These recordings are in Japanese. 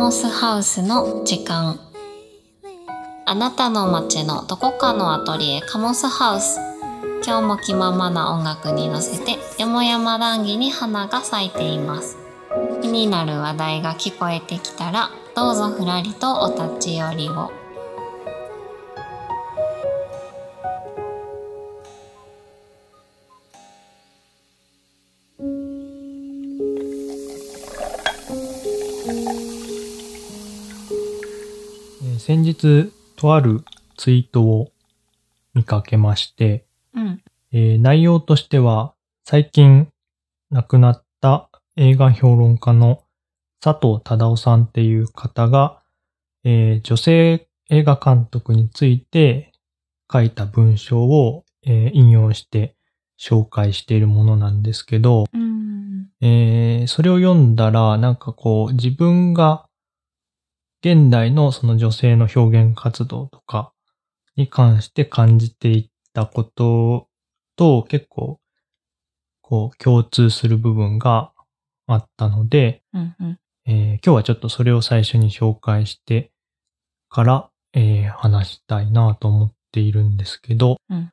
モスハウスの時間。あなたの街のどこかのアトリエカモスハウス。今日も気ままな音楽に乗せてよもやま談義に花が咲いています。気になる話題が聞こえてきたらどうぞふらりとお立ち寄りを。日、とあるツイートを見かけまして、うん。えー内容としては、最近亡くなった映画評論家の佐藤忠夫さんっていう方が、えー女性映画監督について書いた文章を、えー引用して紹介しているものなんですけど、うん。えーそれを読んだら、なんかこう、自分が現代のその女性の表現活動とかに関して感じていったことと結構、こう、共通する部分があったので、うんうんえー今日はちょっとそれを最初に紹介してから、えー話したいなと思っているんですけど、うん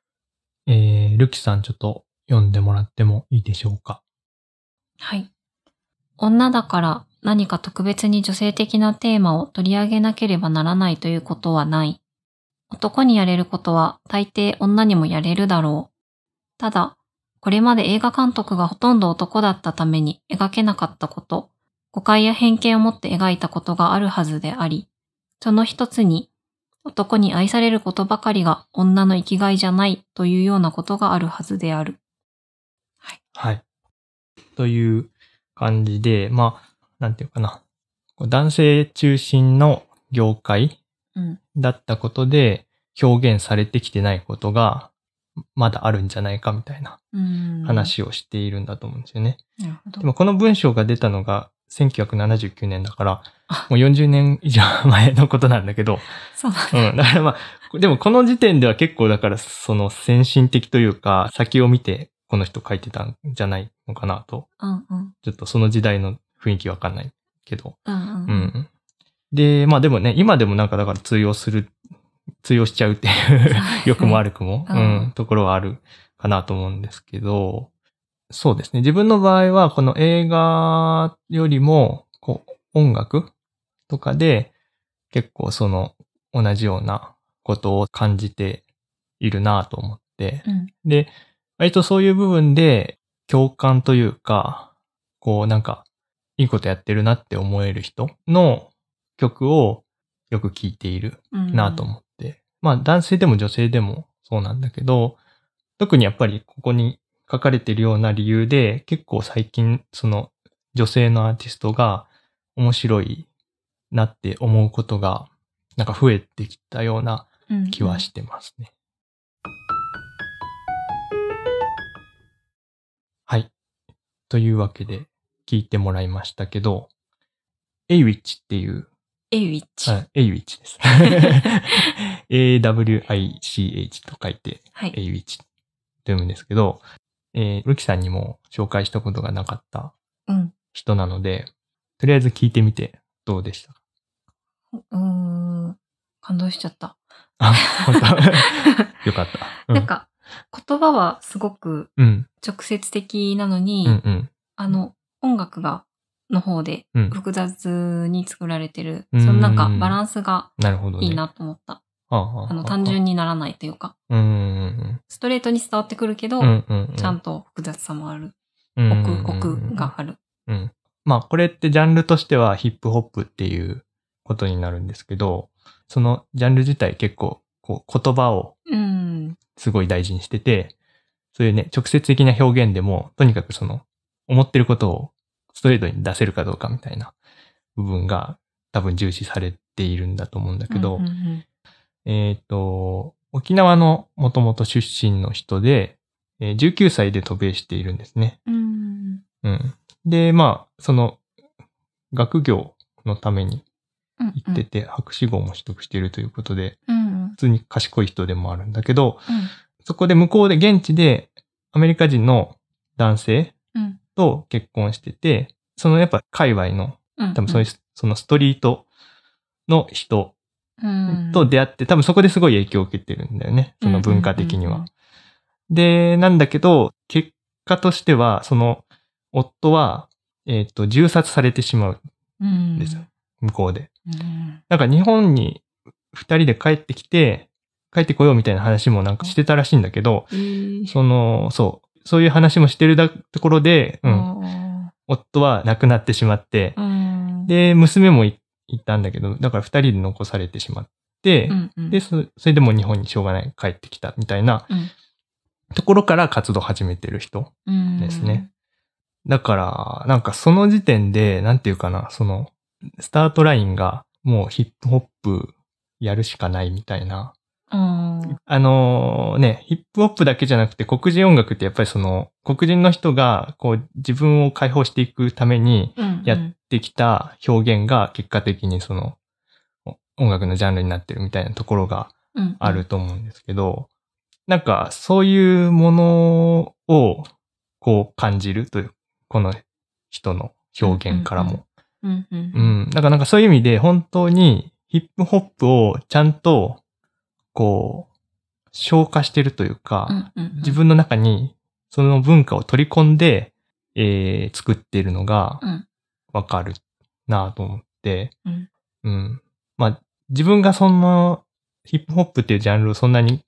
えールキさんちょっと読んでもらってもいいでしょうか？はい。女だから何か特別に女性的なテーマを取り上げなければならないということはない。男にやれることは大抵女にもやれるだろう。ただ、これまで映画監督がほとんど男だったために描けなかったこと、誤解や偏見を持って描いたことがあるはずであり、その一つに、男に愛されることばかりが女の生きがいじゃないというようなことがあるはずである。はい。はいという感じで、まあ、なんていうかな。男性中心の業界うん。だったことで表現されてきてないことがまだあるんじゃないかみたいなうん。話をしているんだと思うんですよね。で。もこの文章が出たのが1979年だからあ、もう40年以上前のことなんだけど、そうだうん。だからまあ、でもこの時点では結構だからその先進的というか先を見てこの人書いてたんじゃないのかなとうんうん。ちょっとその時代の雰囲気わかんないけど。うんうん。うん。で、まあでもね、今でもなんかだから通用する、通用しちゃうっていう、良くも悪くも、ううんん、ところはあるかなと思うんですけど、そうですね。自分の場合は、この映画よりも、こう、音楽とかで、結構その、同じようなことを感じているなと思って、うん。で、割とそういう部分で共感というか、こうなんか、いいことやってるなって思える人の曲をよく聴いているうん。なと思って。まあ男性でも女性でもそうなんだけど、特にやっぱりここに書かれているような理由で結構最近その女性のアーティストが面白いなって思うことがなんか増えてきたようなうん気はしてますね。はい。というわけで聞いてもらいましたけど、エイウィッチっていう、エイウィッチ。はい、エイウィッチです。A-W-I-C-H と書いて、はい。エイウィッチと読むんですけど、えー、ルキさんにも紹介したことがなかったうん。人なので、とりあえず聞いてみてどうでしたか？うーん。感動しちゃった。あ、本当？よかった。うなん、か、言葉はすごくうん、直接的なのに、うん、うん。あの、音楽が、の方でうん複雑に作られてる、うんそのなんかバランスがなるほどね。いいなと思った。あああの、単純にならないというか、うんうんストレートに伝わってくるけど、うん。うんうんうん。ちゃんと複雑さもある。うんうん奥、うん奥がある。うん。まあ、これってジャンルとしてはヒップホップっていうことになるんですけど、そのジャンル自体結構、こう、言葉をうん。すごい大事にしてて、そういうね、直接的な表現でも、とにかくその、思ってることをストレートに出せるかどうかみたいな部分が多分重視されているんだと思うんだけど、うんうんうんえっ、と、沖縄のもともと出身の人で、えー19歳で渡米しているんですね。うん。うん。で、まあ、その、学業のためにうん行ってて、博士号も取得しているということで、うん。普通に賢い人でもあるんだけど、うん。そこで向こうで現地でアメリカ人の男性うん。と結婚してて、そのやっぱ界隈のうん多分そういう、そのストリートの人うんと出会って、多分そこですごい影響を受けてるんだよね。その文化的には。で、なんだけど、結果としては、その、夫は、えっ、と、銃殺されてしまううんんですよ。向こうで。うんなんか日本に二人で帰ってきて、帰ってこようみたいな話もなんかしてたらしいんだけど、えーその、そう、そういう話もしてるだところで、うん、あ夫は亡くなってしまってで、娘もいいたんだけど、だから二人で残されてしまって、うんうん。で、そそれでも日本にしょうがない帰ってきたみたいなうん。ところから活動を始めてる人うん。ですね。だから、なんかその時点で、なんていうかな、その、スタートラインがもうヒップホップやるしかないみたいな。うんあのね、ヒップホップだけじゃなくて黒人音楽ってやっぱりその黒人の人がこう自分を解放していくためにうんやってきた表現が結果的にそのお音楽のジャンルになってるみたいなところがうんあると思うんですけど、なんかそういうものをこう感じるという、この人の表現からも。うんうんうん。だからなんかそういう意味で本当にヒップホップをちゃんとこう消化してるというか、うんうん自分の中にその文化を取り込んで、えー作っているのがうん。わかるなと思って、うん。うん。まあ自分がそのヒップホップっていうジャンルをそんなに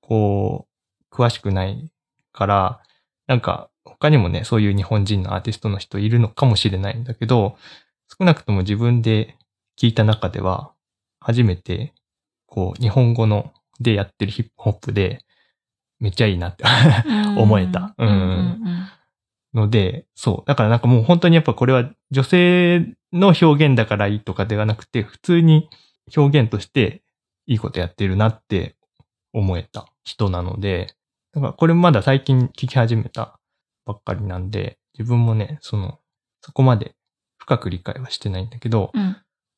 こう詳しくないから、なんか他にもね、そういう日本人のアーティストの人いるのかもしれないんだけど、少なくとも自分で聞いた中では、初めて、こう、日本語のでやってるヒップホップで、めっちゃいいなって思えた。うん。うんので、そう。だからなんかもう本当にやっぱこれは女性の表現だからいいとかではなくて、普通に表現としていいことやってるなって思えた人なので、だからこれまだ最近聞き始めたばっかりなんで、自分もね、その、そこまで深く理解はしてないんだけど、うん。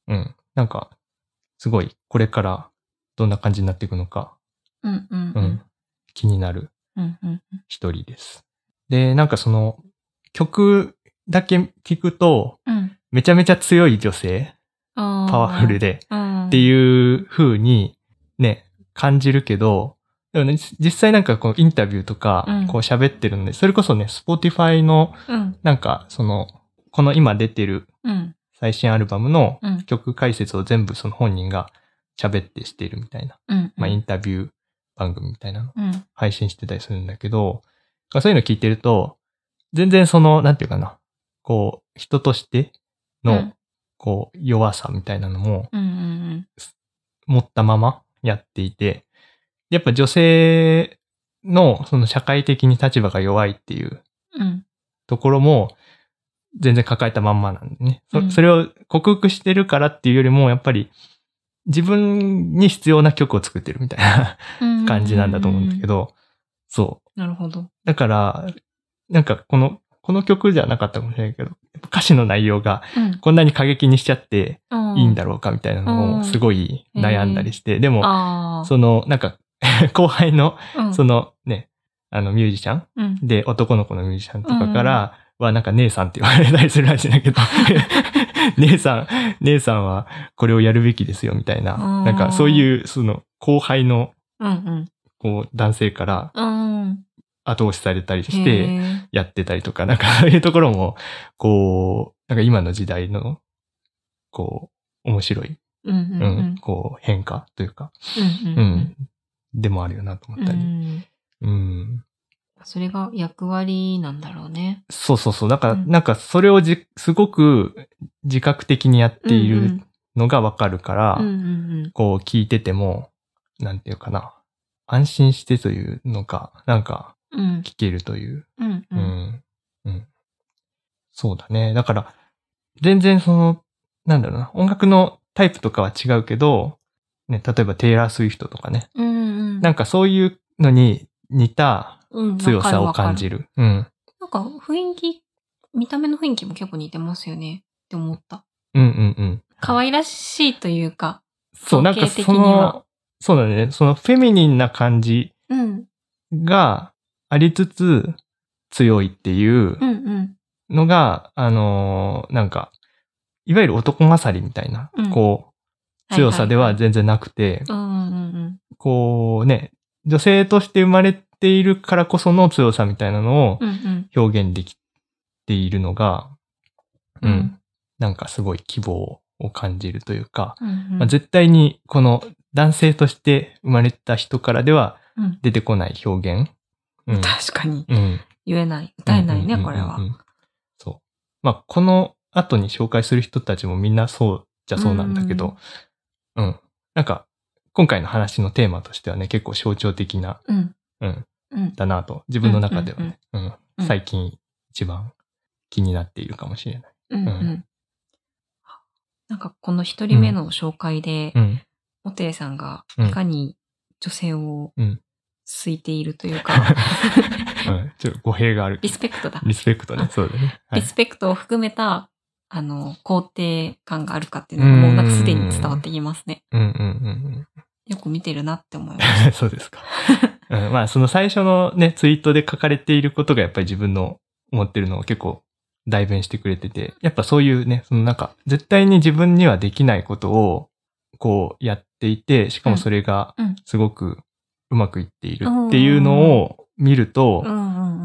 うん。なんか、すごいこれからどんな感じになっていくのか、うんうんう、うん。ん気になるうんうん一人です。で、なんかその曲だけ聞くと、うん。めちゃめちゃ強い女性、パパワフルで。っっていう風にね、感じるけど、でもね、実際なんかこうインタビューとかうん。こう喋ってるので、それこそね、Spotify のうん。なんかその、この今出てるうん。最新アルバムのうん。曲解説を全部その本人が喋ってしているみたいな、うんまあインタビュー番組みたいなの。うん。配信してたりするんだけど、そういうの聞いてると、全然その、なんていうかな、こう、人としての、うん。こう、弱さみたいなのも持ったままやっていて、やっぱ女性のその社会的に立場が弱いっていううん。ところも全然抱えたまんまなんでね。そうん。それを克服してるからっていうよりも、やっぱり自分に必要な曲を作ってるみたいなうん感じなんだと思うんだけど、そう。なるほど。だから、なんかこの、この曲じゃなかったかもしれないけど、歌詞の内容がうん。こんなに過激にしちゃっていいんだろろうかみたいなのうんをすごい悩んだりして、でも、その、なんか、後輩の、うん。そのね、あのミュージシャンうん。で、男の子のミュージシャンとかからは、なんか姉さんって言われたりするらしいんだけど、姉さん、姉さんはこれをやるべきですよみたいな、うん。なんかそういう、その後輩の、うんこう、男性から後押しされたりしへて、ー。やってたりとか、なんかそういうところも、こう、なんか今の時代の、こう、面白い、うんこう、変化というか、うんでもあるよなと思うったり。ん。うん。それが役割なんだろうね。そうそうそう。だから、うんなんかそれをじ、すごく自覚的にやっているうんのがわかるから、うんうんこう聞いてても、なんていうかな。安心してというのか、なんか聞けるという。うんう。うんんうん。そうだね。だから、全然その、なんだろうな。音楽のタイプとかは違うけど、ね、例えばテイラー・スウィフトとかね。うんうんなんかそういうのに似たうん強さを感じる。る。うん。なんか雰囲気、見た目の雰囲気も結構似てますよねって思った。うんうんうん。可愛らしいというか。そう、なんかその、そうだね。そのフェミニンな感じうん。がありつつ強いっていううんうん。のが、あのーなんか、いわゆる男勝りみたいな、うんこう、強さでは全然なくて、こうね、女性として生まれているからこその強さみたいなのをうん。うん表現できているのが、ううんん、なんかすごい希望を感じるというか、うん。うんまあ、絶対にこの男性として生まれた人からではうん出てこない表現。うん。確かに。うん。言えない。歌えないね、うんこれはうんうん。うんそう。まあ、この後に紹介する人たちもみんなそうじゃそうなんだけど、うん。なんか、今回の話のテーマとしてはね、結構象徴的な、うん。うん、うん。だなと、自分の中ではね、うんうん最近一番気になっているかもしれない。うん。なんかこの一人目の紹介でう、ん。モテイさんがうんいかに女性をうん。好いているというか、うん。ちょっと語弊があるリ。スペクトだ。リスペクトね。そうだね。はいリスペクトを含めた、あの、肯定感があるかっていうのがもうなんかすでに伝わってきますね。うんうんうんよく見てるなって思いまうん。そうですか。うん、まあ、その最初のね、ツイートで書かれていることがやっぱり自分の思ってるのを結構代弁してくれてて、やっぱそういうね、そのなんか、絶対に自分にはできないことを、こうやっていて、しかもそれがすごくうまくいっているっていうのを見ると。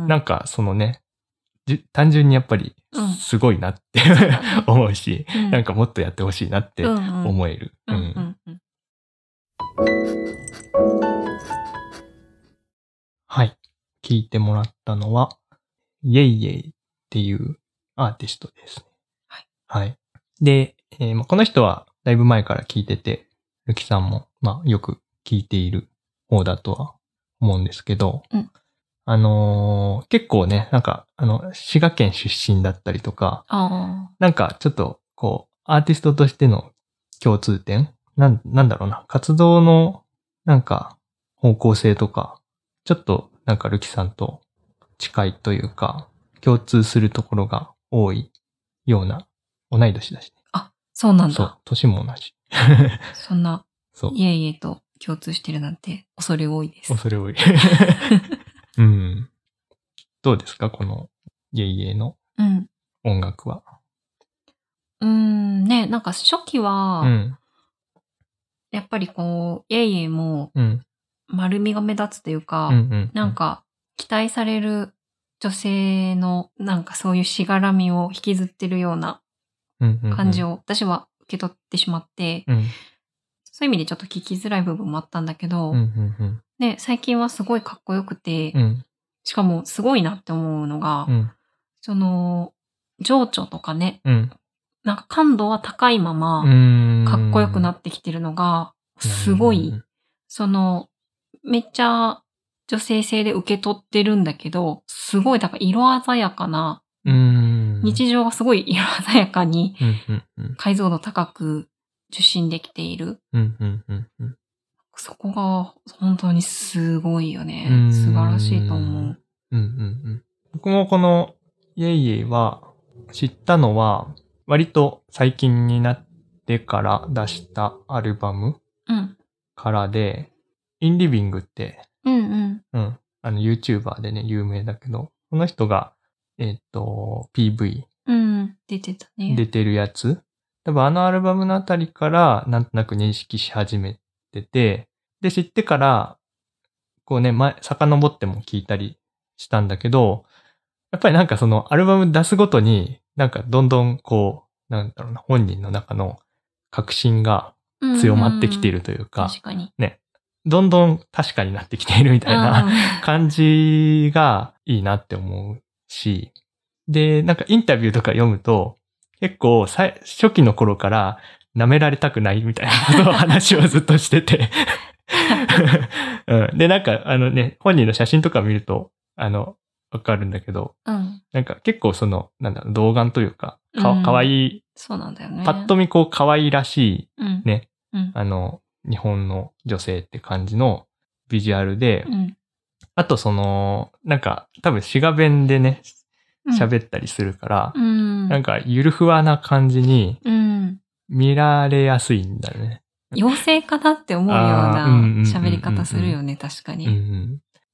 なんかそのね、じ単純にやっぱりうんすごいなって、思うし、うんなんかもっとやってほしいなって思える。うんううんんうんはい。聞いてもらったのは、イェイイェイっていうアーティストですね。はい。はい。で、えーまあ、この人はだいぶ前から聞いてて、ルキさんも、まあ、よく聞いている方だとは思うんですけど、うんあのー結構ね、なんか、あの、滋賀県出身だったりとか、あなんかちょっと、こう、アーティストとしての共通点なん、なんだろうな、活動の、なんか、方向性とか、ちょっと、なんか、ルキさんと近いというか、共通するところが多いような、同い年だしね。あ、そうなんそうだ。、年も同じ。そんな、そう、いえいえと共通してるなんて恐れ多いです。恐れ多い。うん。どうですか？この、イェイイェイのうん。音楽は。うーん、ね、なんか初期は、うん。やっぱりこう、いえいえもうん。丸みが目立つというか、うん。うん。なん、か期待される女性のなんかそういうしがらみを引きずってるような感じを。を私は受け取ってしまって、うん。そういう意味でちょっと聞きづらい部分もあったんだけど、うん。うん。うん。ね、最近はすごいかっこよくて、うん。しかもすごいなって思うのが、うん。その、情緒とかね、うん。なんか感度は高いまま、かっこよくなっってきてるのが、すごい、その、めっちゃ女性性で受け取ってるんだけど、すごい、だから色鮮やかな、うん。日常がすごい色鮮やかに解像度高く受信できている。そこが本当にすごいようね。ん素晴らしいと思う。うんうんうん僕もこのイェイイェイは知ったのは割と最近になってから出したアルバムうん。からで、インリビングって、うんうん。うん、あの YouTuber でね、有名だけど、この人が、えっ、と、PV うん。出てたね。出てるやつ。多分あのアルバムのあたりからなんとなく認識し始めてて、で、知ってから、こうね、前、遡っても聞いたりしたんだけど、やっぱりなんかそのアルバム出すごとに、なんかどんどんこう、なんだろうな、本人の中の確信が強まってきているというか、確かに。どんどん確かになってきているみたいなうん 感じがいいなって思うし、で、なんかインタビューとか読むと、結構初期の頃から舐められたくないみたいなことを 話をずっとしてて、うん。で、なんかあのね、本人の写真とか見ると、あの、わかるんだけど、うん。なんか結構その、なんだろう、童顔というか、かうんかわいい、そうなんだよね。パッと見こう可愛らしい、うん。ね。うん。あの、日本の女性って感じのビジュアルで、うん。あとその、なんか多分滋賀弁でね、うん喋ったりするから、うん。なんかゆるふわな感じにうん。見られやすいんだね。妖精かなって思うような喋り方するよね、確かに。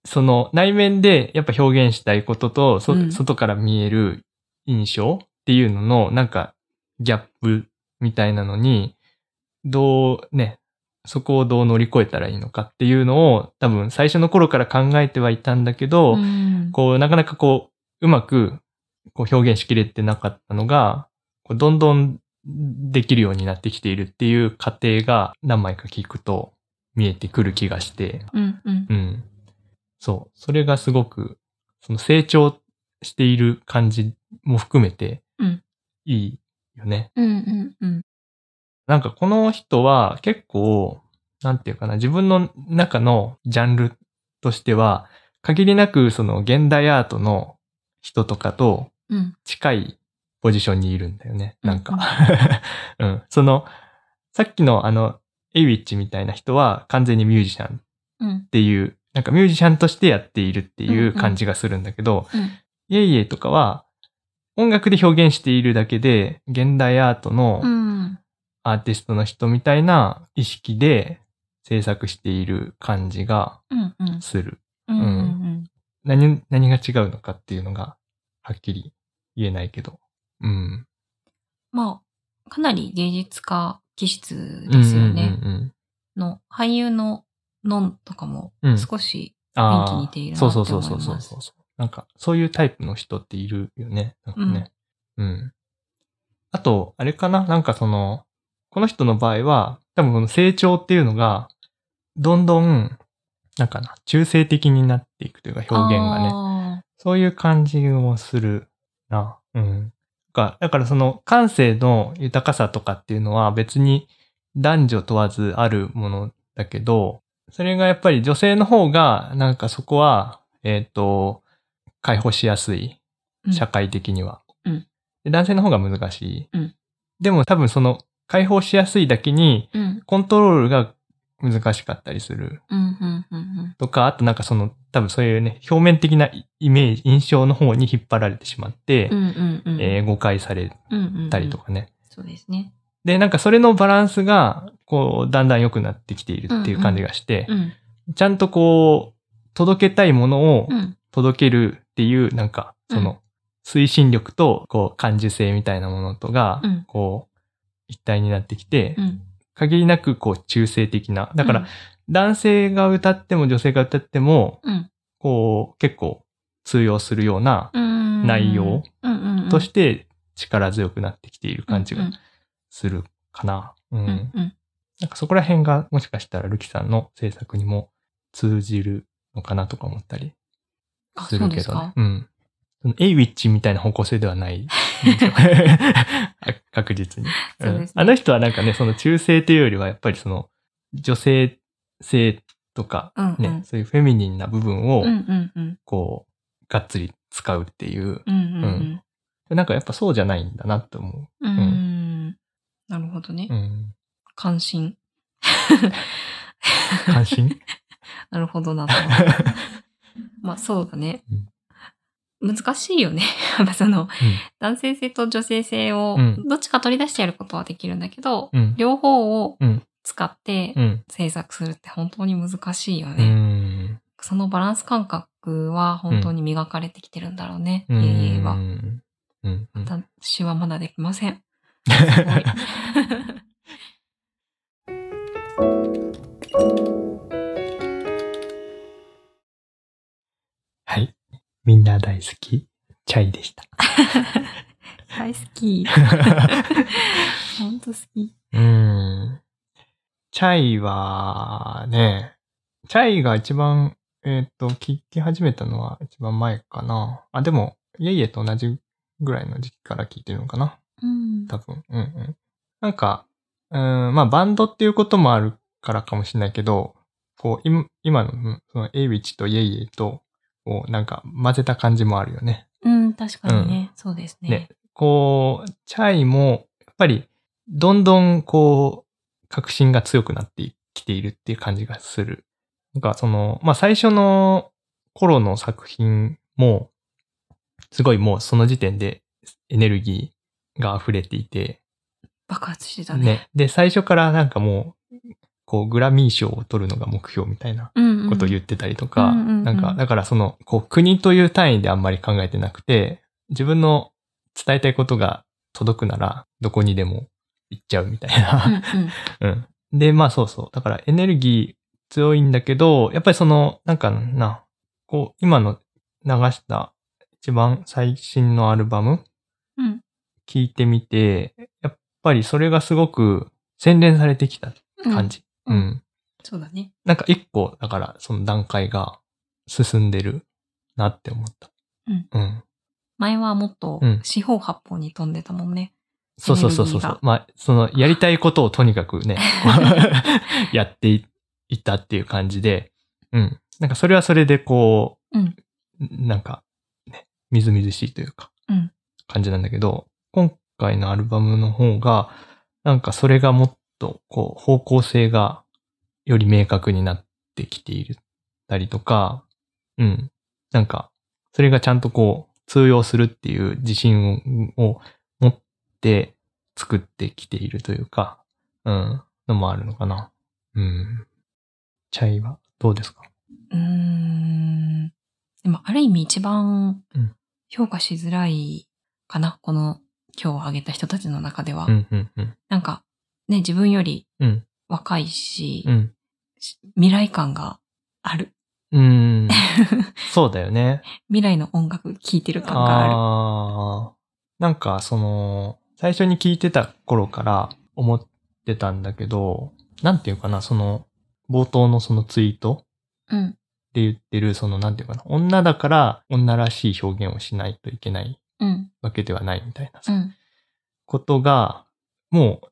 ん、その内面でやっぱ表現したいことと、そうん。外から見える印象っていうのの、なんかギャップみたいなのに、どうね、そこをどう乗り越えたらいいのかっていうのを多分最初の頃から考えてはいたんだけど、うん。こう、なかなかこう、うまくこう表現しきれてなかったのが、こうどんどんできるようになってきているっていう過程が何枚か聞くと見えてくる気がして、うんうん。うん。そう。それがすごく、その成長している感じも含めてうん、いいよね。うんうんうんなんかこの人は結構、なんていうかな、自分の中のジャンルとしては、限りなくその現代アートの人とかとうん近いポジションにいるんだよね。なんうんか。うん。その、さっきのあの、エイウィッチみたいな人は完全にミュージシャンうんっていう、なんかミュージシャンとしてやっているっていう感じがするんだけど、うんイエイエイとかは音楽で表現しているだけで、現代アートのうんアーティストの人みたいな意識で制作している感じがする。何、何が違うのかっていうのがはっきり言えないけど。うん。まあ、かなり芸術家気質ですよね。の、俳優のノンとかもうん少し雰囲気似ているなそうって思いますそうそうそうそうそう。なんか、そういうタイプの人っているよね。なんかね。うん。あと、あれかな？なんかその、この人の場合は、多分この成長っていうのが、どんどん、なんかな、中性的になっていくというか表現がね。ね。そういう感じもするな。うん。かだからその感性の豊かさとかっていうのは別に男女問わずあるものだけど、それがやっぱり女性の方がなんかそこは、えっ、と、解放しやすい。うん社会的には。うんで男性の方が難しい。うんでも多分その解放しやすいだけにうん。コントロールが難しかったりする。とか、あとなんかその、多分そういうね、表面的なイメージ、印象の方に引っ張られてしまって、誤解されうん。たりと。かね。そうですね。で、なんかそれのバランスが、こう、だんだん良くなってきているっていう感じがして、うん。ちゃんとこう、届けたいものをうん。届けるっていう、なんか、その、推進力と、こう、感受性みたいなものとがうん、こう、一体になってきてう、ん。限りなく、こう、中性的な。だから、男性が歌っても女性が歌っても、うん、こう、結構通用するようなうん。内容うん。うん。として力強くなってきている感じがうんするかな。うん。うん。うん。なんかそこら辺がもしかしたらルキさんの制作にも通じるのかなとか思ったりあ、す。るけどねうん。そのエイウィッチみたいな方向性ではない。あ 確実に、そうですねんあの人はなんかね、その中性というよりはやっぱりその女性性とかね、うんうんそういうフェミニンな部分をうん。うん。うん。こう、がっつり使うっていう、うん。うん。なんかやっぱそうじゃないんだなって思うん。うん。なるほどねう。う。ん。関心。関心？なるほどなと。まあそうだね。難しいよね。やっぱその、男性性と女性性をうんどっちか取り出してやることはできるんだけど、うん。両方をうん使ってうん。制作するって本当に難しいようね。ん。そのバランス感覚は本当に磨かれてきてるんだろうね。うん。いえいえは。うん。うん。私はまだできません。はい。みんな大好き、チャイでした。大好き。本当好き。うん。チャイはね、チャイが一番、えっ、と、聞き始めたのは一番前かな。あ、でも、イエイエと同じぐらいの時期から聞いてるのかな。うん。多分。うんうん。なんか、うん、まあバンドっていうこともあるからかもしれないけど、こう、今今の、うんそのエイウィッチとイエイエイと、こう、なんか混ぜた感じもあるよね。うん、確かにね。そうですね。ね。こう、チャイも、やっぱり、どんどん、こう、確信が強くなってきているっていう感じがする。なんか、その、まあ、最初の頃の作品も、すごいもうその時点でエネルギーが溢れていて、爆発してたね。ね。で、最初からなんかもう、こう、グラミー賞を取るのが目標みたいなうん、うん。ことを言ってたりとか、うんうんうんなんか、だからその、こう、国という単位であんまり考えてなくて、自分の伝えたいことが届くならどこにでも行っちゃうみたいな。うんうん。で、まあそうそう。だからエネルギー強いんだけど、やっぱりその、なんかな、こう、今の流した一番最新のアルバムうん。聞いてみて、やっぱりそれがすごく洗練されてきたうん。感じ。ううんん。そうだね。なんか一個、だからその段階が進んでるなって思った。うん。うん。前はもっとうん四方八方に飛んでたもんね。そうそうそうそうエネルギーが。まあ、その、やりたいことをとにかくね、やっていったっていう感じで、うん。なんかそれはそれでこう、うんなんか、ね、みずみずしいというか、うん感じなんだけど、今回のアルバムの方が、なんかそれがもっと、こう、方向性がより明確になってきているたりとか、うん。なんか、それがちゃんとこう、通用するっていう自信をを持って作ってきているというか、うん、のもあるのかな。うん。チャイはどうですか？うーん。でも、ある意味一番うん評価しづらいかな。この今日挙げた人たちの中では。うん、うん、うん。なんか、ね、自分よりうん、若いし、うん。し未来感がある。うん。そうだよね。未来の音楽聴いてる感がある。ああ。なんか、その、最初に聞いてた頃から思ってたんだけど、なんていうかな、その、冒頭のそのツイートうん。で言ってる、その、なんていうかな、女だから女らしい表現をしないといけないうん。わけではないみたいなさ、うん。ことが、もう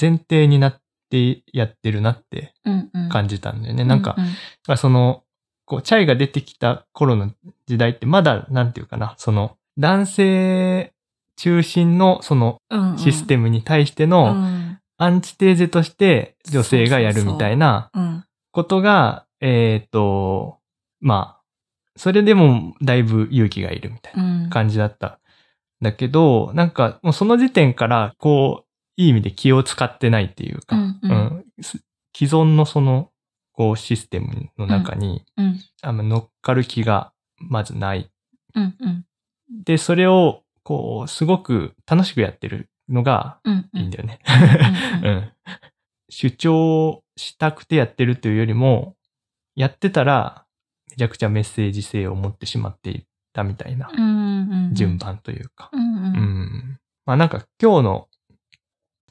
前提になってやってるなってうん。うん。感じたんだよね。なんか、うまあその、こう、チャイが出てきた頃の時代ってまだ、なんていうかな、その、男性中心のそのうん、システムムに対してのうん。アンチテーゼとして女性がやるみたいなうん。ことが、えっ、と、まあ、それでもだいぶ勇気がいるみたいなうん。感じだった。だけど、なんかもうその時点から、こう、いい意味で気を使ってないっていうか、うんうんうんす既存のその、こう、システムの中に、うん。あんま乗っかる気がまずない。うん。うん。で、それを、こう、すごく楽しくやってるのがうん。いいんだよね。うんうんうん。主張したくてやってるというよりも、やってたら、めちゃくちゃメッセージ性を持ってしまっていたみたいな。順。番というか。まあなんか今日の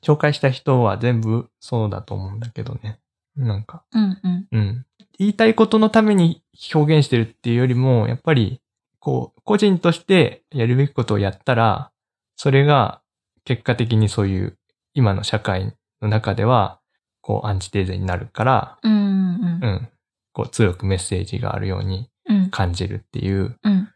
紹介した人は全部そうだと思うんだけどね。なんか、うん。うん。うん。言いたいことのために表現してるっていうよりも、やっぱり、こう、個人としてやるべきことをやったら、それが結果的にそういう今の社会の中では、こう、アンチテーゼになるから、うん。うんう。ん。こう、強くメッセージがあるようにうん。感じるっていううん。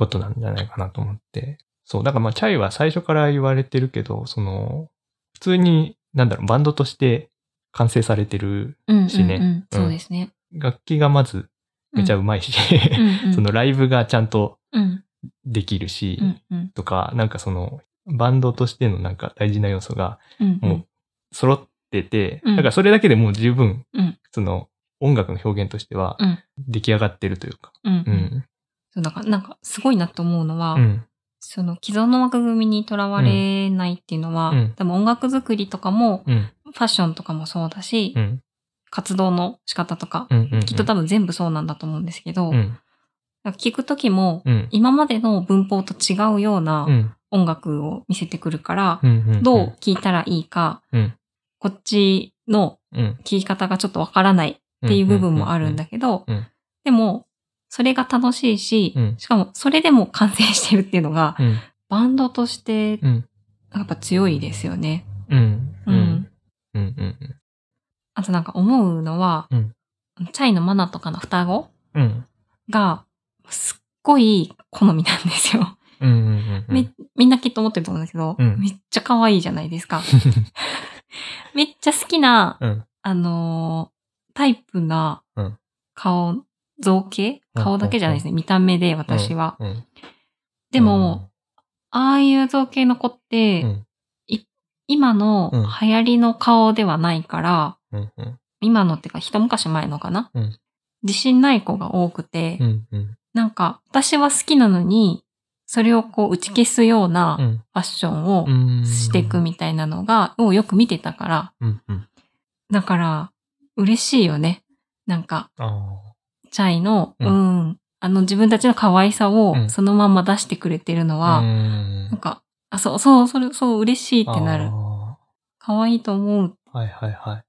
ことなんじゃないかなと思って。そう。だからまあ、チャイは最初から言われてるけど、その、普通に、なんだろう、バンドとして完成されてるうん。しねそうですね。楽器がまずめちゃうまいし、そのライブがちゃんとうん。できるし、うん。うん。とか、なんかその、バンドとしてのなんか大事な要素がうん。もう揃ってて、うんだからそれだけでもう十分、うんその音楽の表現としてはうん出来上がってるというか。うん。ううん。ん。そう、だから、なんか、すごいなと思うのは、うん。その既存の枠組みにとらわれないっていうのは、うん多分音楽作りとかも、うん。ファッションとかもそうだし、うん。活動の仕方とか、うん。うん。きっと多分全部そうなんだと思うんですけど、うん。聞くときも、うん。今までの文法と違うようなうん。音楽を見せてくるから、うん。どう聞いたらいいか、うん。こっちのうん。聞き方がちょっとわからないっていう部分もあるんだけどうんうん、でも、それが楽しいしうん、しかもそれでも完成してるっていうのが、うん。バンドとしてうん。やっぱ強いですよね。うん。ううんん。うん。うん。あとなんか思うのは、うんチャイのマナとかの双子うん。が、すっごい好みなんですよ。うん。うん。めみんなきっと思ってると思うんですけど、うんめっちゃ可愛いじゃないですか。めっちゃ好きな、うん。あのータイプなうん顔、造形？顔だけじゃないですね。見た目で私は。うん。でも、ああいう造形の子って、今のうん流行りの顔ではないから。今のってか一昔前のかな、うん自信ない子が多くて。なんか私は好きなのに、それをこう打ち消すよううなんフん。ァッションをうんしていくみたいなのが、をよく見てたから。だから、嬉しいよね。なんか、あチャイの、ううんん、あの自分たちの可愛さをうんそのまんま出してくれてるのあ。は、うんなんか、あ、そう、そう、それ、そう、嬉しいってなる。あ可愛いと思う。ーはいはいはい。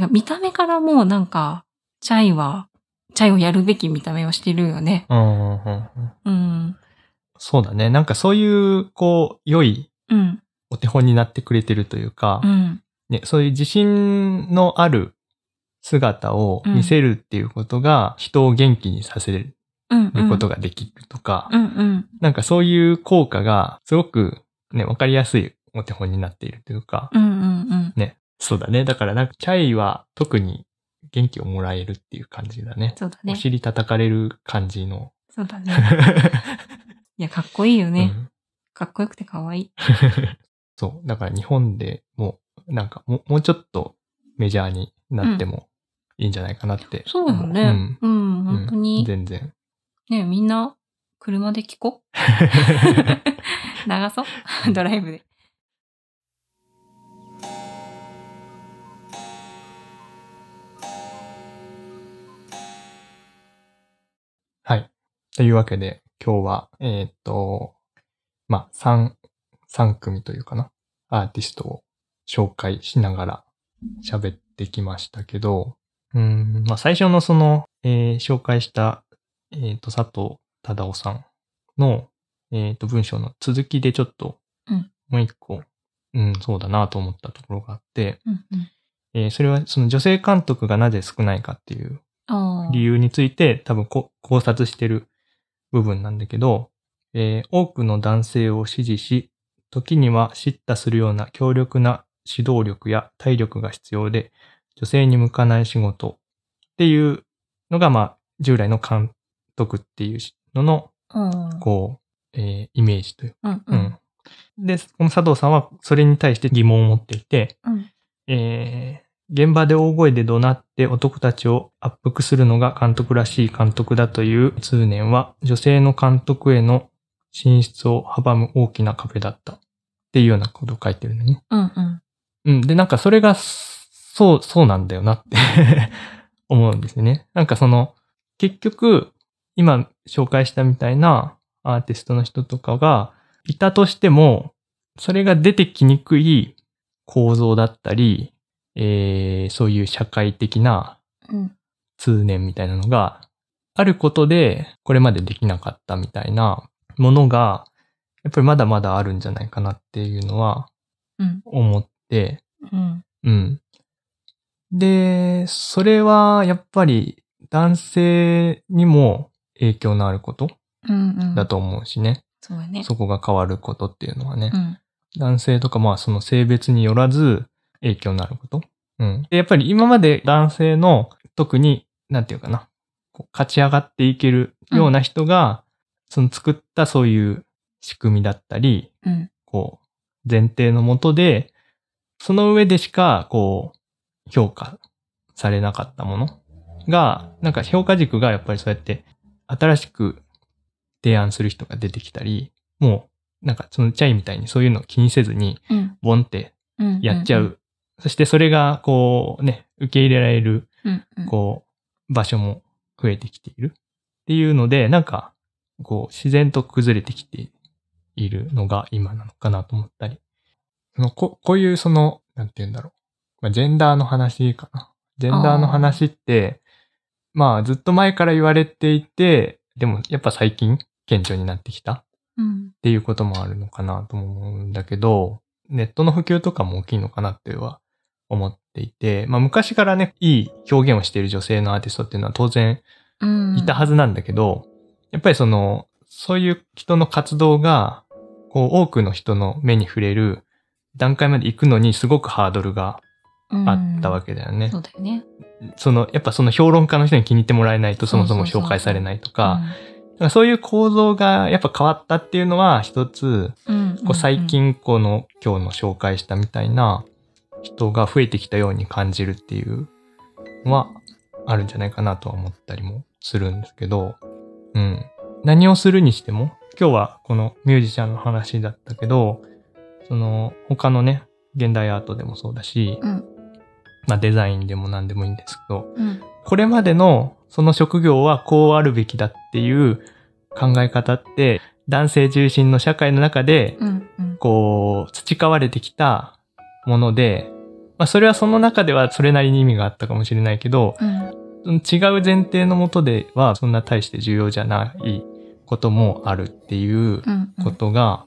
なんか見た目からもうなんか、チャイは、チャイをやるべき見た目をしてるよね。うんうんうんうんうん。そうだね。なんかそういう、こう、良いうん。お手本になってくれてるというか、うん。ね、そういう自信のある姿を見せるっていうことが、人を元気にさせる。ことができるとか、うんうん。なんかそういう効果が、すごくね、わかりやすいお手本になっているというか、うんうんうん。ね。そうだね。だからなんか、チャイは特に元気をもらえるっていう感じだね。そうだねお。尻叩かれる感じの。そうだね。いや、かっこいいよね。うんかっこよくて可愛い。そう。だから日本でもう、なんかもうちょっとメジャーになってもいいんじゃないかなって。そうよね。うんうん、本当うんに。全然。ねみんな、車で聞こ 流そう？ドライブで。はい。というわけで、今日は、えーっと、まあ、三、三組というかな、アーティストを紹介しながら喋ってきましたけど、うーん、まあ、最初のその、えー紹介した、えーっと、佐藤忠夫さんの、えーっと、文章の続きでちょっとうん、もう一個、うん、そうだなと思ったところがあって、うんうん。えーそれはその女性監督がなぜ少ないかっていう。理由について多分こ考察してる部分なんだけど、えー多くの男性を支持し、時には叱咤するような強力な指導力や体力が必要で、女性に向かない仕事っていうのが、まあ、従来の監督っていうのの、うん。こう、えーイメージという。うんううんん。で、この佐藤さんはそれに対して疑問を持っていて、うん。えー現場で大声で怒鳴って男たちを圧迫するのが監督らしい監督だという通念は女性の監督への進出を阻む大きな壁だったっていうようなことを書いてるのね。うんうん。うん。で、なんかそれが、そう、そうなんだよなって 思うんですよね。なんかその、結局、今紹介したみたいなアーティストの人とかがいたとしても、それが出てきにくい構造だったり、えー、そういう社会的なうん。通念みたいなのがあることで、これまでできなかったみたいなものが、やっぱりまだまだあるんじゃないかなっていうのはうん。思って、うん。うん。で、それはやっぱり男性にも影響のあることうんうん。だと思うしね。そうやね。そこが変わることっていうのはね。うん。男性とかまあその性別によらず影響のあること。うん。で、やっぱり今まで男性の特に、なんていうかな、こう勝ち上がっていけるような人が、その作ったそういう仕組みだったり、うん。こう、前提のもとで、その上でしか、こう、評価されなかったもの？が、なんか評価軸がやっぱりそうやって、新しく提案する人が出てきたり、もう、なんかそのチャイみたいにそういうのを気にせずに、うん。ボンってうん。やっちゃう。。そしてそれが、こうね、受け入れられる。こう、場所も増えてきている。っていうので、なんか、こう、自然と崩れてきているのが今なのかなと思ったり。そのここういうその、なんて言うんだろう。まあ、ジェンダーの話かな。ジェンダーの話って、まあ、ずっと前から言われていて、でもやっぱ最近顕著になってきた。うん。っていうこともあるのかなとも思うんだけど、ネットの普及とかも大きいのかなっては思っていて、まあ昔からね、いい表現をしている女性のアーティストっていうのは当然うん。いたはずなんだけど、やっぱりその、そういう人の活動が、こう多くの人の目に触れる段階まで行くのにすごくハードルがあったわけ。けだよね。そうだよね。その、やっぱその評論家の人に気に入ってもらえないとそもそも紹介されないとか、そういう構造がやっぱ変わったっていうのは一つ、うん。こう最近この今日の紹介したみたいな人が増えてきたように感じるっていうのはあるんじゃないかなとは思ったりもするんですけど、うん。何をするにしても、今日はこのミュージシャンの話だったけど、その他のね、現代アートでもそうだし、うん。まあデザインでも何でもいいんですけど、うん。これまでのその職業はこうあるべきだっていう考え方って、男性中心の社会の中で。こう、培われてきたもので、まあそれはその中ではそれなりに意味があったかもしれないけど、うん。違う前提のもとではそんな大して重要じゃないこともあるっていううん。ことが。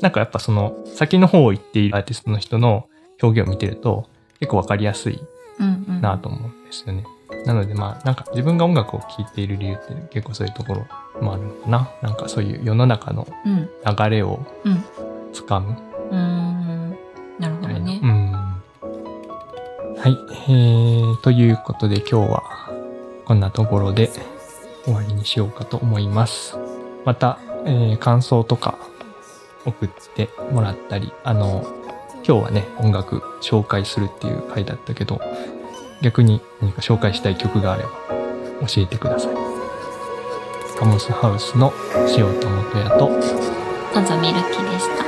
なんかやっぱその先の方を行っているアーティストの人の表現を見てると結構わかりやすいうん。うん。なと思うんですよね。なのでまあなんか自分が音楽を聴いている理由って結構そういうところもあるのかな。なんかそういう世の中のうん。流れをうん。つかむうーん。なるほどねう。ん。はい。えー、ということで今日はこんなところで終わりにしようかと思います。また、えー感想とか送ってもらったり、あの、今日はね、音楽紹介するっていう回だったけど、逆に何か紹介したい曲があれば教えてください。カモスハウスの塩と元屋とまずはミルキーでした。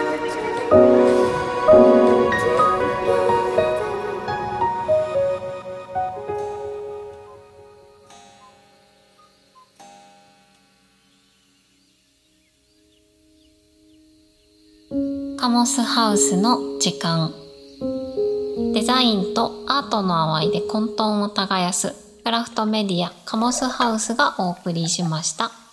カモスハウスの時間デザインとアートの淡いで混沌を耕すクラフトメディアカモスハウスがお送りしました。